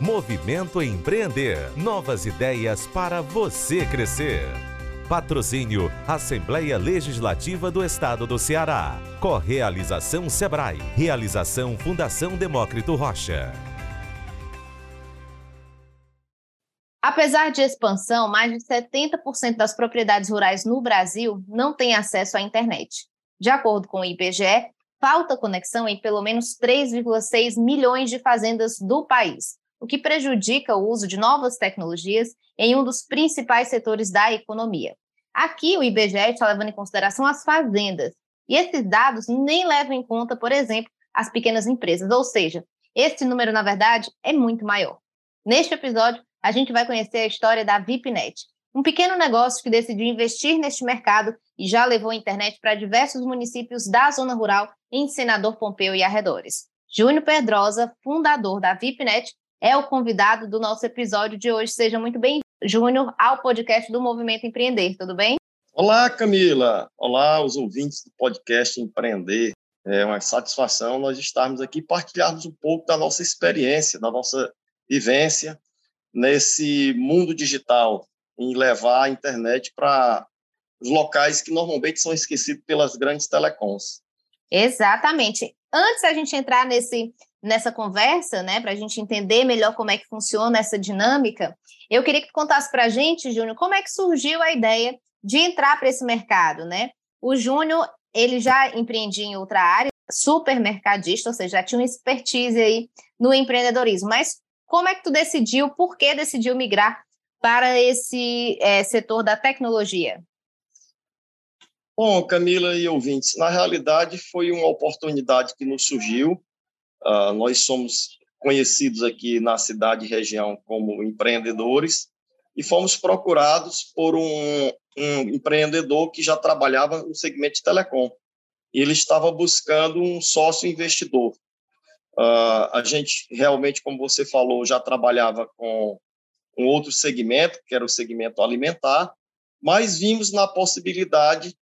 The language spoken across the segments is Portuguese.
Movimento Empreender. Novas ideias para você crescer. Patrocínio Assembleia Legislativa do Estado do Ceará. Correalização Sebrae. Realização Fundação Demócrito Rocha. Apesar de expansão, mais de 70% das propriedades rurais no Brasil não têm acesso à internet. De acordo com o IBGE, falta conexão em pelo menos 3,6 milhões de fazendas do país o que prejudica o uso de novas tecnologias em um dos principais setores da economia. Aqui, o IBGE está levando em consideração as fazendas, e esses dados nem levam em conta, por exemplo, as pequenas empresas, ou seja, esse número, na verdade, é muito maior. Neste episódio, a gente vai conhecer a história da VIPNet, um pequeno negócio que decidiu investir neste mercado e já levou a internet para diversos municípios da zona rural em Senador Pompeu e arredores. Júnior Pedrosa, fundador da VIPNet, é o convidado do nosso episódio de hoje. Seja muito bem-vindo, Júnior, ao podcast do Movimento Empreender, tudo bem? Olá, Camila. Olá, os ouvintes do podcast Empreender. É uma satisfação nós estarmos aqui partilharmos um pouco da nossa experiência, da nossa vivência nesse mundo digital, em levar a internet para os locais que normalmente são esquecidos pelas grandes telecoms. Exatamente. Antes da gente entrar nesse nessa conversa, né, para a gente entender melhor como é que funciona essa dinâmica, eu queria que tu contasse para a gente, Júnior, como é que surgiu a ideia de entrar para esse mercado, né? O Júnior, ele já empreendia em outra área, supermercadista, ou seja, já tinha uma expertise aí no empreendedorismo, mas como é que tu decidiu, por que decidiu migrar para esse é, setor da tecnologia? Bom, Camila e ouvintes, na realidade foi uma oportunidade que nos surgiu Uh, nós somos conhecidos aqui na cidade e região como empreendedores e fomos procurados por um, um empreendedor que já trabalhava no segmento de telecom. Ele estava buscando um sócio investidor. Uh, a gente realmente, como você falou, já trabalhava com um outro segmento, que era o segmento alimentar, mas vimos na possibilidade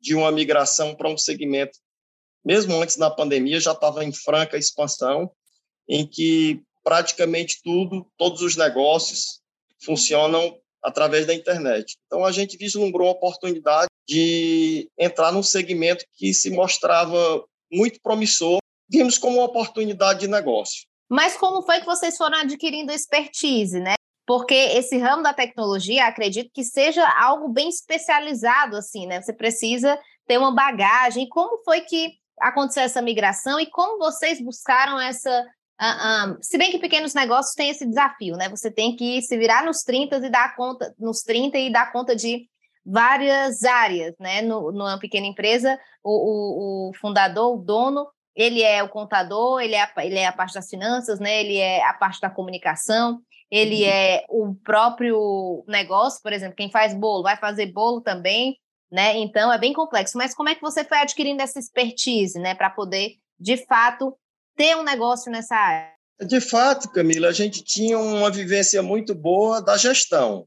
de uma migração para um segmento mesmo antes da pandemia, já estava em franca expansão, em que praticamente tudo, todos os negócios funcionam através da internet. Então, a gente vislumbrou a oportunidade de entrar num segmento que se mostrava muito promissor, vimos como uma oportunidade de negócio. Mas como foi que vocês foram adquirindo expertise, né? Porque esse ramo da tecnologia, acredito que seja algo bem especializado, assim, né? Você precisa ter uma bagagem. Como foi que aconteceu essa migração e como vocês buscaram essa. Uh, um, se bem que pequenos negócios têm esse desafio, né? Você tem que se virar nos 30 e dar conta, nos 30 e dar conta de várias áreas, né? No, numa pequena empresa, o, o, o fundador, o dono, ele é o contador, ele é, a, ele é a parte das finanças, né? Ele é a parte da comunicação, ele uhum. é o próprio negócio, por exemplo, quem faz bolo vai fazer bolo também, né? Então é bem complexo. Mas como é que você foi adquirindo essa expertise, né, para poder, de fato, ter um negócio nessa área? De fato, Camila, a gente tinha uma vivência muito boa da gestão,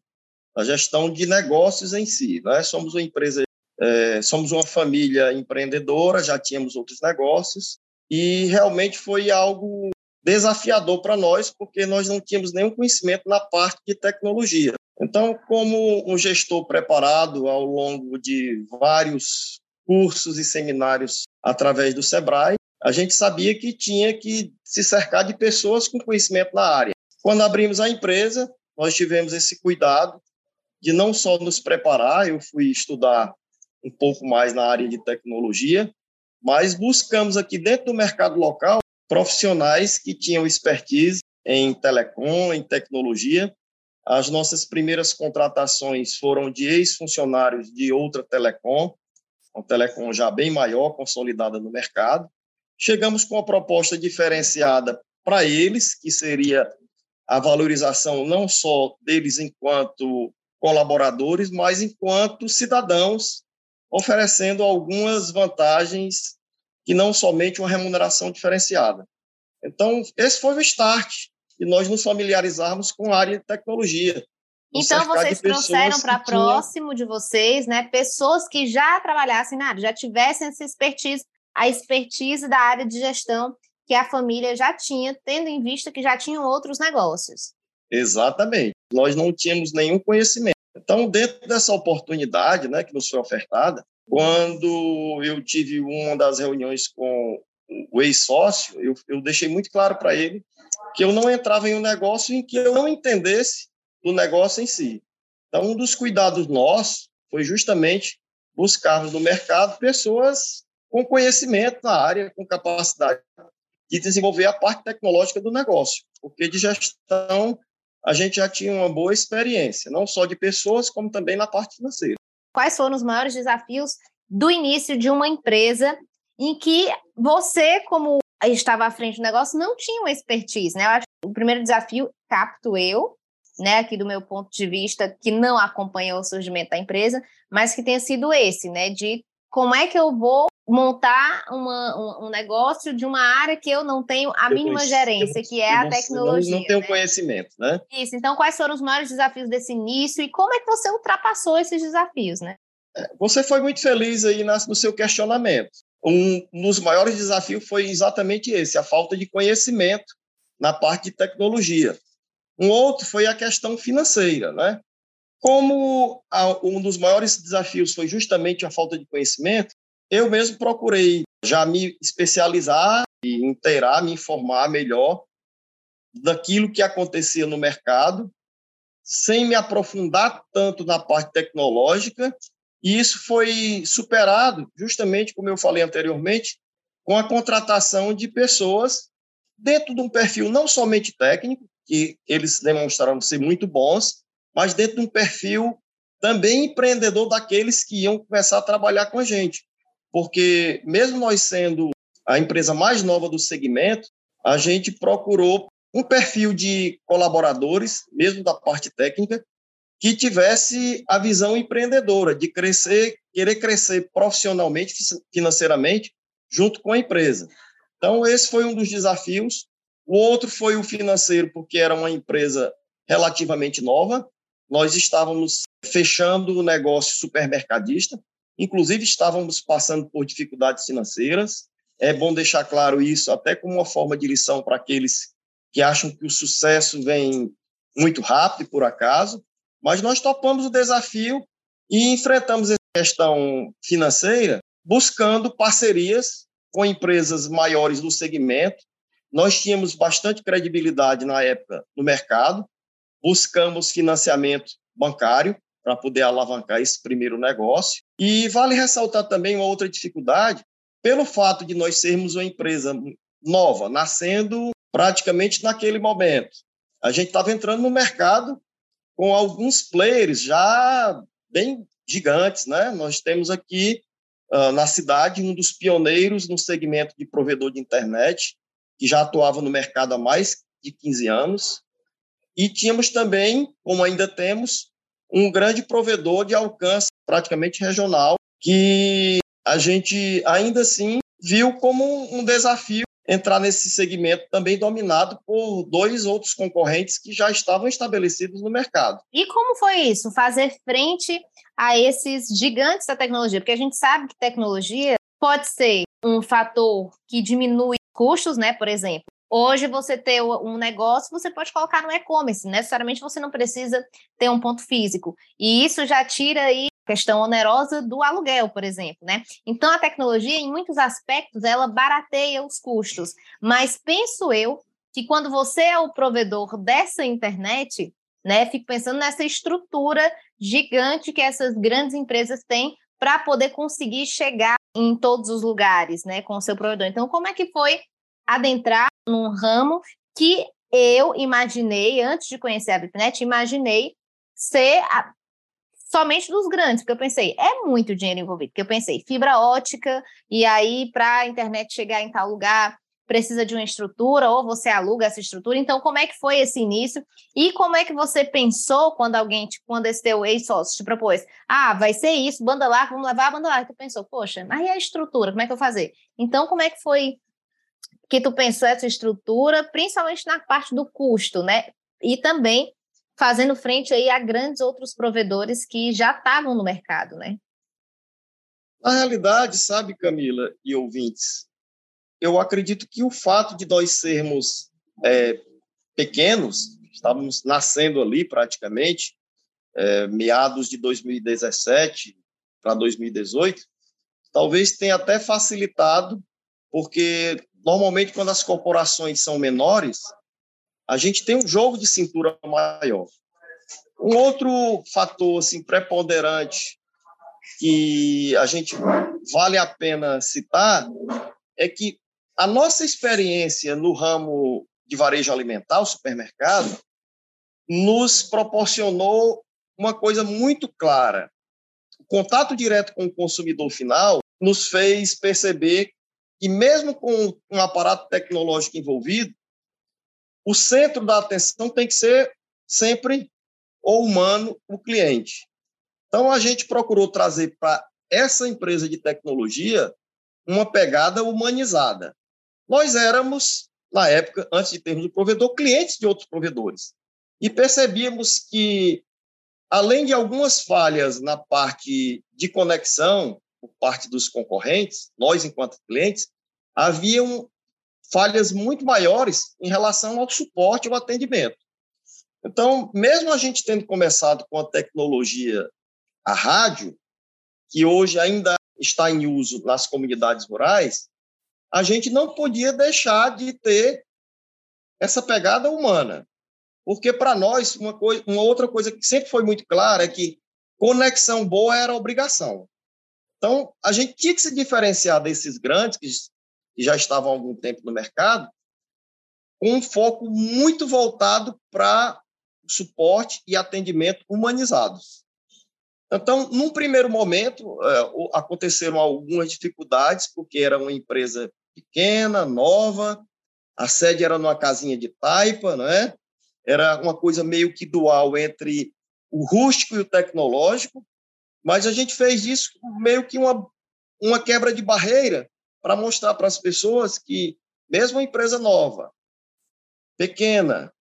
da gestão de negócios em si. Né? Somos uma empresa, é, somos uma família empreendedora, já tínhamos outros negócios e realmente foi algo desafiador para nós, porque nós não tínhamos nenhum conhecimento na parte de tecnologia. Então, como um gestor preparado ao longo de vários cursos e seminários através do Sebrae, a gente sabia que tinha que se cercar de pessoas com conhecimento na área. Quando abrimos a empresa, nós tivemos esse cuidado de não só nos preparar, eu fui estudar um pouco mais na área de tecnologia, mas buscamos aqui dentro do mercado local profissionais que tinham expertise em telecom, em tecnologia, as nossas primeiras contratações foram de ex-funcionários de outra telecom, uma telecom já bem maior, consolidada no mercado. Chegamos com uma proposta diferenciada para eles, que seria a valorização não só deles enquanto colaboradores, mas enquanto cidadãos, oferecendo algumas vantagens que não somente uma remuneração diferenciada. Então, esse foi o start, e nós nos familiarizarmos com a área de tecnologia. Então, vocês trouxeram para próximo de vocês, né, pessoas que já trabalhassem na área, já tivessem essa expertise, a expertise da área de gestão que a família já tinha, tendo em vista que já tinham outros negócios. Exatamente. Nós não tínhamos nenhum conhecimento. Então, dentro dessa oportunidade né, que nos foi ofertada, quando eu tive uma das reuniões com o ex-sócio, eu, eu deixei muito claro para ele que eu não entrava em um negócio em que eu não entendesse do negócio em si. Então, um dos cuidados nossos foi justamente buscarmos no mercado pessoas com conhecimento na área, com capacidade de desenvolver a parte tecnológica do negócio, porque de gestão a gente já tinha uma boa experiência, não só de pessoas, como também na parte financeira. Quais foram os maiores desafios do início de uma empresa em que você, como estava à frente do negócio, não tinha uma expertise, né? Eu acho que o primeiro desafio capto eu, né, aqui do meu ponto de vista, que não acompanhou o surgimento da empresa, mas que tenha sido esse, né, de como é que eu vou montar uma, um, um, negócio de uma área que eu não tenho a mínima gerência, que é a tecnologia. Não, não tenho né? conhecimento, né? Isso. Então, quais foram os maiores desafios desse início e como é que você ultrapassou esses desafios, né? É, você foi muito feliz aí no seu questionamento. Um dos maiores desafios foi exatamente esse, a falta de conhecimento na parte de tecnologia. Um outro foi a questão financeira, né? Como um dos maiores desafios foi justamente a falta de conhecimento, eu mesmo procurei já me especializar e inteirar, me informar melhor daquilo que acontecia no mercado, sem me aprofundar tanto na parte tecnológica, e isso foi superado, justamente como eu falei anteriormente, com a contratação de pessoas dentro de um perfil não somente técnico, que eles demonstraram ser muito bons, mas dentro de um perfil também empreendedor daqueles que iam começar a trabalhar com a gente porque mesmo nós sendo a empresa mais nova do segmento, a gente procurou um perfil de colaboradores, mesmo da parte técnica, que tivesse a visão empreendedora de crescer, querer crescer profissionalmente, financeiramente, junto com a empresa. Então, esse foi um dos desafios. O outro foi o financeiro, porque era uma empresa relativamente nova. Nós estávamos fechando o negócio supermercadista, Inclusive, estávamos passando por dificuldades financeiras. É bom deixar claro isso, até como uma forma de lição para aqueles que acham que o sucesso vem muito rápido, por acaso. Mas nós topamos o desafio e enfrentamos essa questão financeira buscando parcerias com empresas maiores do segmento. Nós tínhamos bastante credibilidade na época no mercado, buscamos financiamento bancário para poder alavancar esse primeiro negócio. E vale ressaltar também uma outra dificuldade, pelo fato de nós sermos uma empresa nova, nascendo praticamente naquele momento. A gente estava entrando no mercado com alguns players já bem gigantes, né? Nós temos aqui uh, na cidade um dos pioneiros no segmento de provedor de internet, que já atuava no mercado há mais de 15 anos. E tínhamos também, como ainda temos, um grande provedor de alcance praticamente regional, que a gente ainda assim viu como um desafio entrar nesse segmento também dominado por dois outros concorrentes que já estavam estabelecidos no mercado. E como foi isso? Fazer frente a esses gigantes da tecnologia? Porque a gente sabe que tecnologia pode ser um fator que diminui custos, né? Por exemplo, Hoje, você ter um negócio, você pode colocar no e-commerce, necessariamente você não precisa ter um ponto físico. E isso já tira aí a questão onerosa do aluguel, por exemplo, né? Então, a tecnologia, em muitos aspectos, ela barateia os custos. Mas penso eu que quando você é o provedor dessa internet, né, fico pensando nessa estrutura gigante que essas grandes empresas têm para poder conseguir chegar em todos os lugares, né, com o seu provedor. Então, como é que foi adentrar num ramo que eu imaginei, antes de conhecer a VIPNet, imaginei ser a, somente dos grandes, porque eu pensei, é muito dinheiro envolvido, porque eu pensei, fibra ótica, e aí para a internet chegar em tal lugar, precisa de uma estrutura ou você aluga essa estrutura. Então, como é que foi esse início? E como é que você pensou quando alguém, tipo, quando esse teu ex-sócio te propôs, ah, vai ser isso, banda larga, vamos levar a banda larga. Tu pensou, poxa, mas e a estrutura, como é que eu vou fazer? Então, como é que foi que tu pensou essa estrutura, principalmente na parte do custo, né? E também fazendo frente aí a grandes outros provedores que já estavam no mercado, né? Na realidade, sabe, Camila e ouvintes, eu acredito que o fato de nós sermos é, pequenos, estávamos nascendo ali praticamente, é, meados de 2017 para 2018, talvez tenha até facilitado, porque normalmente quando as corporações são menores, a gente tem um jogo de cintura maior. Um outro fator assim preponderante que a gente vale a pena citar é que a nossa experiência no ramo de varejo alimentar, o supermercado, nos proporcionou uma coisa muito clara. O contato direto com o consumidor final nos fez perceber que, mesmo com um aparato tecnológico envolvido, o centro da atenção tem que ser sempre o humano, o cliente. Então, a gente procurou trazer para essa empresa de tecnologia uma pegada humanizada. Nós éramos, na época, antes de termos o provedor, clientes de outros provedores. E percebíamos que, além de algumas falhas na parte de conexão, por parte dos concorrentes, nós, enquanto clientes, haviam falhas muito maiores em relação ao suporte ao atendimento. Então, mesmo a gente tendo começado com a tecnologia, a rádio, que hoje ainda está em uso nas comunidades rurais, a gente não podia deixar de ter essa pegada humana. Porque, para nós, uma, coisa, uma outra coisa que sempre foi muito clara é que conexão boa era obrigação. Então, a gente tinha que se diferenciar desses grandes, que, já estavam há algum tempo no mercado, com um foco muito voltado para suporte e atendimento humanizados. Então, num primeiro momento, é, aconteceram algumas dificuldades, porque era uma empresa pequena, nova, a sede era numa casinha de taipa, não é? Era uma coisa meio que dual entre o rústico e o tecnológico, mas a gente fez isso meio que uma, uma quebra de barreira para mostrar para as pessoas que, mesmo uma empresa nova, pequena,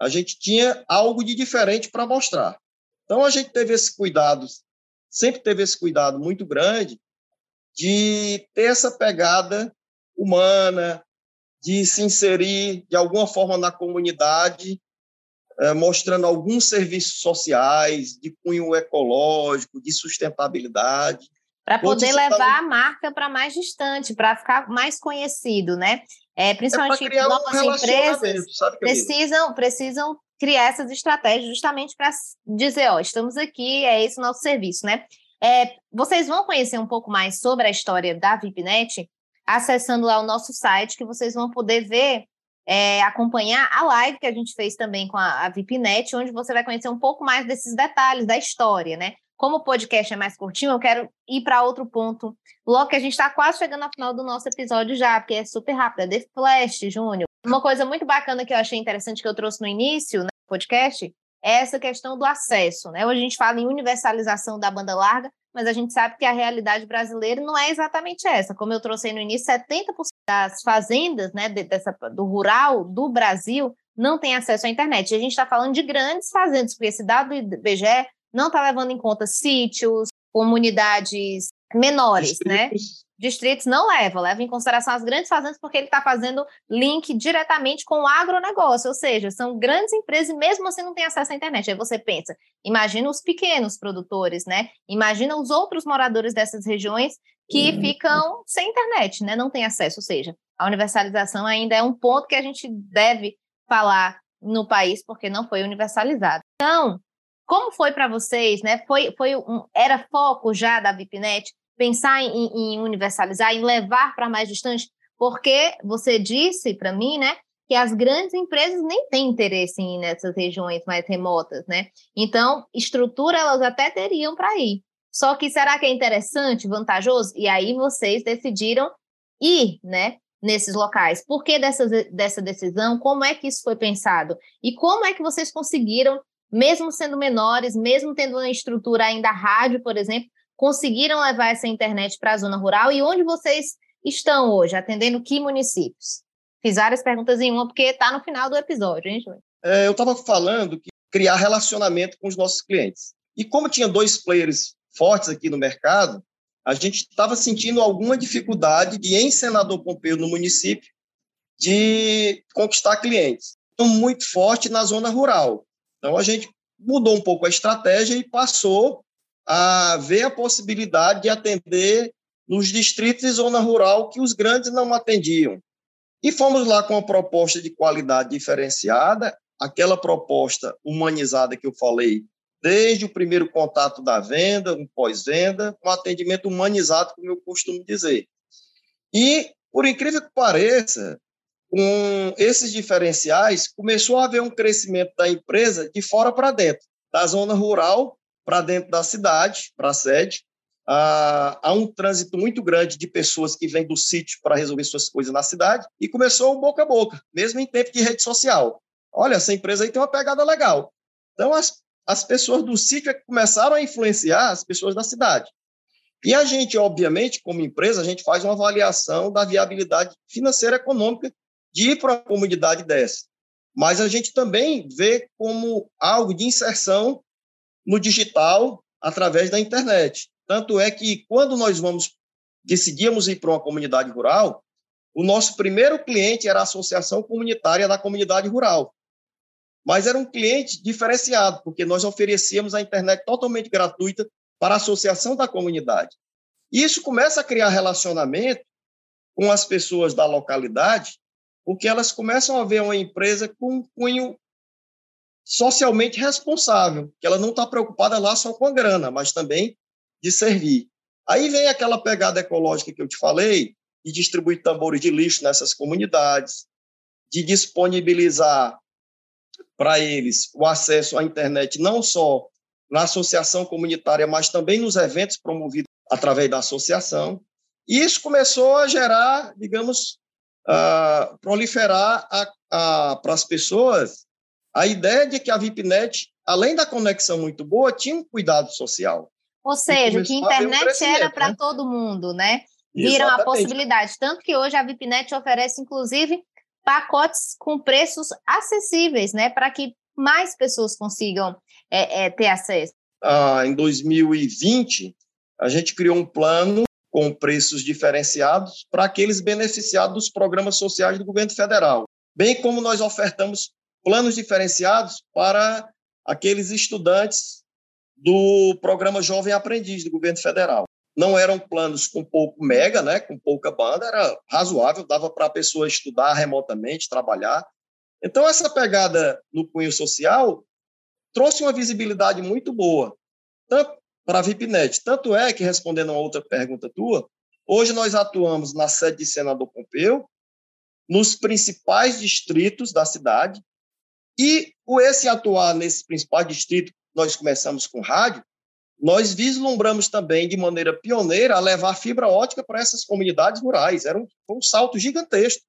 a gente tinha algo de diferente para mostrar. Então, a gente teve esse cuidado, sempre teve esse cuidado muito grande de ter essa pegada humana, de se inserir de alguma forma na comunidade, mostrando alguns serviços sociais de cunho ecológico, de sustentabilidade. Para poder levar tá... a marca para mais distante, para ficar mais conhecido, né? É, principalmente é novas um empresas precisam, precisam criar essas estratégias justamente para dizer, ó, estamos aqui, é esse o nosso serviço, né? É, vocês vão conhecer um pouco mais sobre a história da VIPNet acessando lá o nosso site, que vocês vão poder ver, é, acompanhar a live que a gente fez também com a, a VIPNet, onde você vai conhecer um pouco mais desses detalhes da história, né? Como o podcast é mais curtinho, eu quero ir para outro ponto. Logo que a gente está quase chegando ao final do nosso episódio já, porque é super rápido, é The Flash, Júnior. Uma coisa muito bacana que eu achei interessante que eu trouxe no início, né, podcast, é essa questão do acesso, né? Hoje a gente fala em universalização da banda larga, mas a gente sabe que a realidade brasileira não é exatamente essa. Como eu trouxe no início, 70% das fazendas né, dessa, do rural do Brasil não tem acesso à internet. E a gente está falando de grandes fazendas, porque esse dado do IBGE não está levando em conta sítios, comunidades menores, né? Distritos não leva, leva em consideração as grandes fazendas porque ele está fazendo link diretamente com o agronegócio, ou seja, são grandes empresas e mesmo assim não tem acesso à internet. Aí você pensa, imagina os pequenos produtores, né? Imagina os outros moradores dessas regiões que uhum. ficam sem internet, né? Não tem acesso, ou seja, a universalização ainda é um ponto que a gente deve falar no país porque não foi universalizado. Então, como foi para vocês, né? Foi, foi um, era foco já da VIPNet pensar em, em universalizar, em levar para mais distante, porque você disse para mim, né, que as grandes empresas nem têm interesse em ir nessas regiões mais remotas, né? Então, estrutura elas até teriam para ir. Só que será que é interessante, vantajoso? E aí vocês decidiram ir, né? nesses locais. Por que dessa, dessa decisão? Como é que isso foi pensado? E como é que vocês conseguiram, mesmo sendo menores, mesmo tendo uma estrutura ainda rádio, por exemplo, conseguiram levar essa internet para a zona rural? E onde vocês estão hoje, atendendo que municípios? Fiz várias perguntas em uma, porque está no final do episódio, hein, Júlio? É, eu estava falando que criar relacionamento com os nossos clientes. E como tinha dois players fortes aqui no mercado, a gente estava sentindo alguma dificuldade de, em Senador Pompeu, no município, de conquistar clientes. Então, muito forte na zona rural. Então, a gente mudou um pouco a estratégia e passou a ver a possibilidade de atender nos distritos e zona rural que os grandes não atendiam. E fomos lá com uma proposta de qualidade diferenciada, aquela proposta humanizada que eu falei, desde o primeiro contato da venda, um pós-venda, um atendimento humanizado, como eu costumo dizer. E, por incrível que pareça, com esses diferenciais, começou a haver um crescimento da empresa de fora para dentro, da zona rural para dentro da cidade, para a sede. Ah, há um trânsito muito grande de pessoas que vêm do sítio para resolver suas coisas na cidade, e começou boca a boca, mesmo em tempo de rede social. Olha, essa empresa aí tem uma pegada legal. Então, as, as pessoas do sítio é que começaram a influenciar as pessoas da cidade. E a gente, obviamente, como empresa, a gente faz uma avaliação da viabilidade financeira e econômica de ir para uma comunidade dessa. Mas a gente também vê como algo de inserção no digital através da internet. Tanto é que quando nós vamos decidimos ir para uma comunidade rural, o nosso primeiro cliente era a Associação Comunitária da Comunidade Rural mas era um cliente diferenciado, porque nós oferecíamos a internet totalmente gratuita para a associação da comunidade. E isso começa a criar relacionamento com as pessoas da localidade, porque elas começam a ver uma empresa com um cunho socialmente responsável, que ela não está preocupada lá só com a grana, mas também de servir. Aí vem aquela pegada ecológica que eu te falei, de distribuir tambores de lixo nessas comunidades, de disponibilizar para eles o acesso à internet não só na associação comunitária, mas também nos eventos promovidos através da associação. E isso começou a gerar, digamos, uh, proliferar para as pessoas a ideia de que a VIPNet, além da conexão muito boa, tinha um cuidado social. Ou seja, que a internet um era para né? todo mundo, né? Viram Exatamente. a possibilidade. Tanto que hoje a VIPNet oferece, inclusive, pacotes com preços acessíveis, né, para que mais pessoas consigam é, é, ter acesso. Ah, em 2020, a gente criou um plano com preços diferenciados para aqueles beneficiados dos programas sociais do governo federal, bem como nós ofertamos planos diferenciados para aqueles estudantes do programa Jovem Aprendiz do governo federal não eram planos com pouco mega, né, com pouca banda, era razoável, dava para a pessoa estudar remotamente, trabalhar. Então, essa pegada no cunho social trouxe uma visibilidade muito boa para a VIPNet. Tanto é que, respondendo a outra pergunta tua, hoje nós atuamos na sede de Senador Pompeu, nos principais distritos da cidade, e o esse atuar nesses principais distritos, nós começamos com rádio, nós vislumbramos também, de maneira pioneira, a levar fibra ótica para essas comunidades rurais. Era um, um salto gigantesco,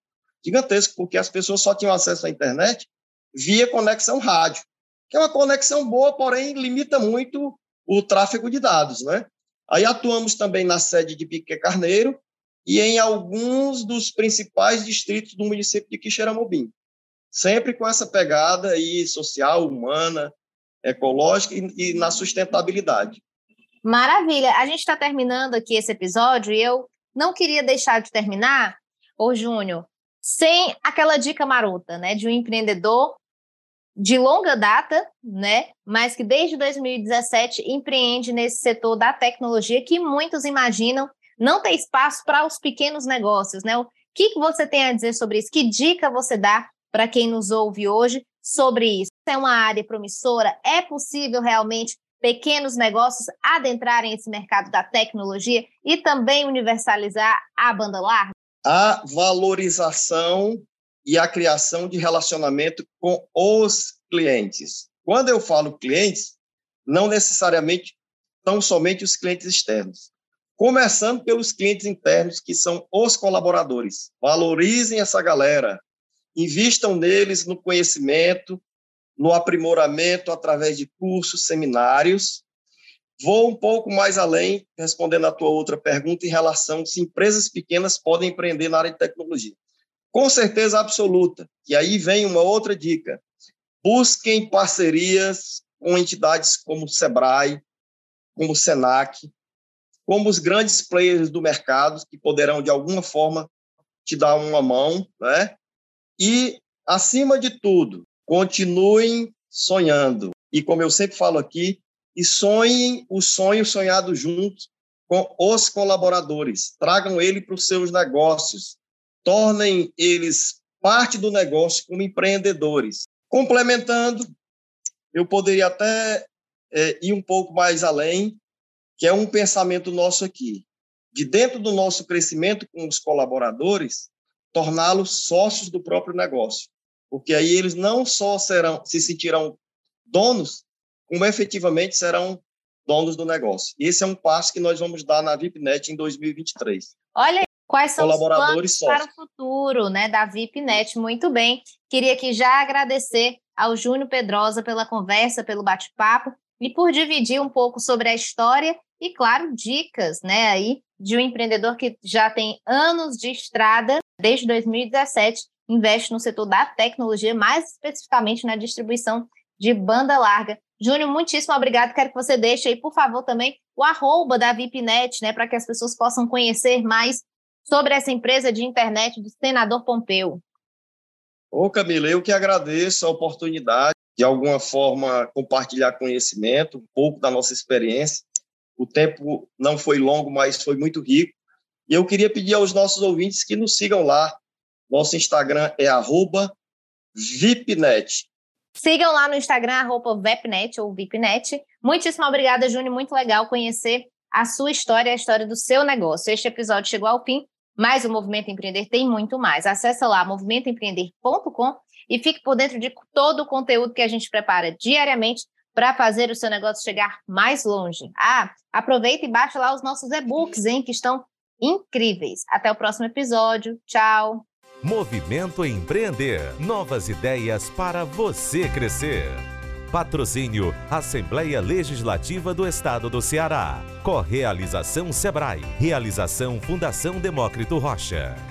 gigantesco, porque as pessoas só tinham acesso à internet via conexão rádio, que é uma conexão boa, porém limita muito o tráfego de dados, né? Aí atuamos também na sede de Pique Carneiro e em alguns dos principais distritos do município de Quixeramobim, sempre com essa pegada aí social, humana, ecológica e, e na sustentabilidade. Maravilha. A gente está terminando aqui esse episódio e eu não queria deixar de terminar, ô Júnior, sem aquela dica marota, né, de um empreendedor de longa data, né, mas que desde 2017 empreende nesse setor da tecnologia que muitos imaginam não ter espaço para os pequenos negócios, né? O que, que você tem a dizer sobre isso? Que dica você dá para quem nos ouve hoje sobre isso. É uma área promissora? É possível realmente pequenos negócios adentrarem esse mercado da tecnologia e também universalizar a banda larga? A valorização e a criação de relacionamento com os clientes. Quando eu falo clientes, não necessariamente tão somente os clientes externos. começando pelos clientes internos, que são os colaboradores. Valorizem essa galera, invistam neles no conhecimento, no aprimoramento através de cursos, seminários. Vou um pouco mais além, respondendo a tua outra pergunta em relação se empresas pequenas podem empreender na área de tecnologia. Com certeza absoluta. E aí vem uma outra dica. Busquem parcerias com entidades como o Sebrae, como o Senac, como os grandes players do mercado, que poderão, de alguma forma, te dar uma mão, né? E, acima de tudo, continuem sonhando. E, como eu sempre falo aqui, e sonhem o sonho sonhado junto com os colaboradores. Tragam ele para os seus negócios. Tornem eles parte do negócio como empreendedores. Complementando, eu poderia até é, ir um pouco mais além, que é um pensamento nosso aqui, de dentro do nosso crescimento com os colaboradores, torná-los sócios do próprio negócio, porque aí eles não só serão se sentirão donos, como efetivamente serão donos do negócio. Esse é um passo que nós vamos dar na VIPNet em 2023. Olha quais são Colaboradores os planos para o futuro né, da VIPNet. Muito bem. Queria aqui já agradecer ao Júnior Pedrosa pela conversa, pelo bate-papo e por dividir um pouco sobre a história e, claro, dicas, né, aí de um empreendedor que já tem anos de estrada, desde 2017, investe no setor da tecnologia, mais especificamente na distribuição de banda larga. Júnior, muitíssimo obrigado. Quero que você deixe aí, por favor, também o arroba da VIPNet, né, para que as pessoas possam conhecer mais sobre essa empresa de internet do senador Pompeu. Ô, Camila, eu que agradeço a oportunidade de alguma forma compartilhar conhecimento, um pouco da nossa experiência. O tempo não foi longo, mas foi muito rico. E eu queria pedir aos nossos ouvintes que nos sigam lá. Nosso Instagram é @vipnet. Sigam lá no Instagram, arroba Vepnet ou Vipnet. Muitíssimo obrigada, Júnior. Muito legal conhecer a sua história, a história do seu negócio. Este episódio chegou ao fim, mas o Movimento Empreender tem muito mais. Acesse lá movimentoempreender.com e fique por dentro de todo o conteúdo que a gente prepara diariamente para fazer o seu negócio chegar mais longe. Ah, aproveita e baixa lá os nossos e-books, hein, que estão incríveis. Até o próximo episódio. Tchau. Movimento Empreender. Novas ideias para você crescer. Patrocínio Assembleia Legislativa do Estado do Ceará. Correalização Sebrae. Realização Fundação Demócrito Rocha.